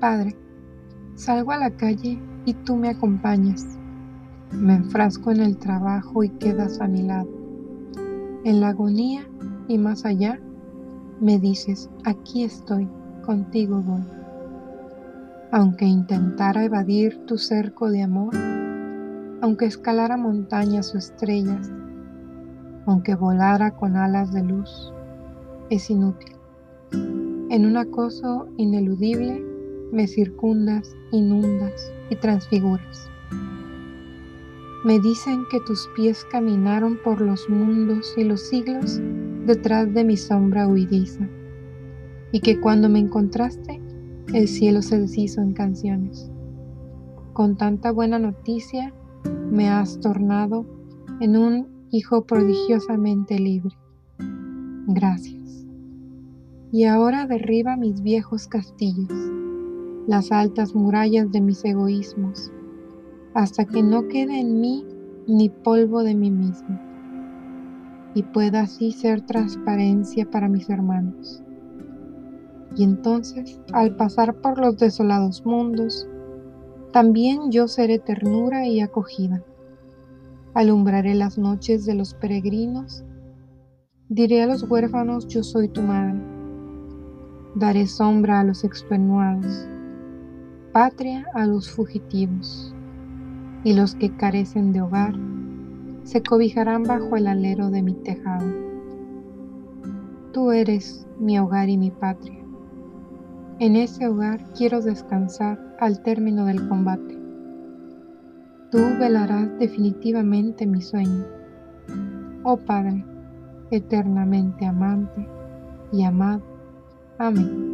Padre, salgo a la calle y tú me acompañas. Me enfrasco en el trabajo y quedas a mi lado. En la agonía y más allá, me dices, aquí estoy, contigo voy. Aunque intentara evadir tu cerco de amor, aunque escalara montañas o estrellas, aunque volara con alas de luz, es inútil. En un acoso ineludible me circundas, inundas y transfiguras. Me dicen que tus pies caminaron por los mundos y los siglos detrás de mi sombra huidiza, y que cuando me encontraste, el cielo se deshizo en canciones. Con tanta buena noticia, me has tornado en un hijo prodigiosamente libre. Gracias. Y ahora derriba mis viejos castillos, las altas murallas de mis egoísmos, hasta que no quede en mí ni polvo de mí mismo, y pueda así ser transparencia para mis hermanos. Y entonces, al pasar por los desolados mundos, también yo seré ternura y acogida. Alumbraré las noches de los peregrinos. Diré a los huérfanos, yo soy tu madre. Daré sombra a los extenuados, patria a los fugitivos. Y los que carecen de hogar se cobijarán bajo el alero de mi tejado. Tú eres mi hogar y mi patria. En ese hogar quiero descansar al término del combate. Tú velarás definitivamente mi sueño. Oh Padre, eternamente amante y amado. Amén.